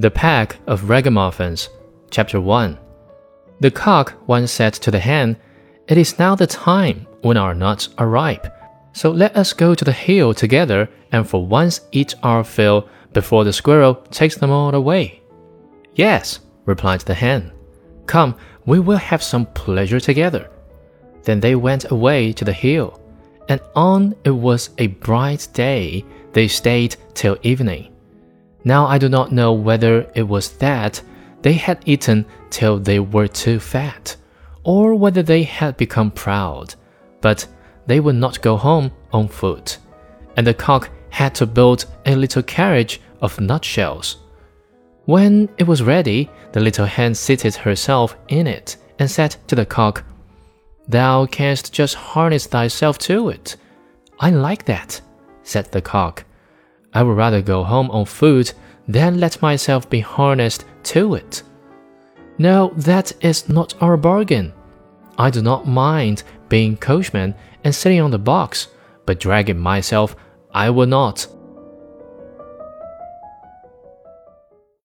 The Pack of Ragamuffins, Chapter 1 The cock once said to the hen, It is now the time when our nuts are ripe, so let us go to the hill together and for once eat our fill before the squirrel takes them all away. Yes, replied the hen. Come, we will have some pleasure together. Then they went away to the hill, and on it was a bright day they stayed till evening. Now I do not know whether it was that they had eaten till they were too fat, or whether they had become proud, but they would not go home on foot, and the cock had to build a little carriage of nutshells. When it was ready, the little hen seated herself in it and said to the cock, Thou canst just harness thyself to it. I like that, said the cock. I would rather go home on foot than let myself be harnessed to it. No, that is not our bargain. I do not mind being coachman and sitting on the box, but dragging myself I will not.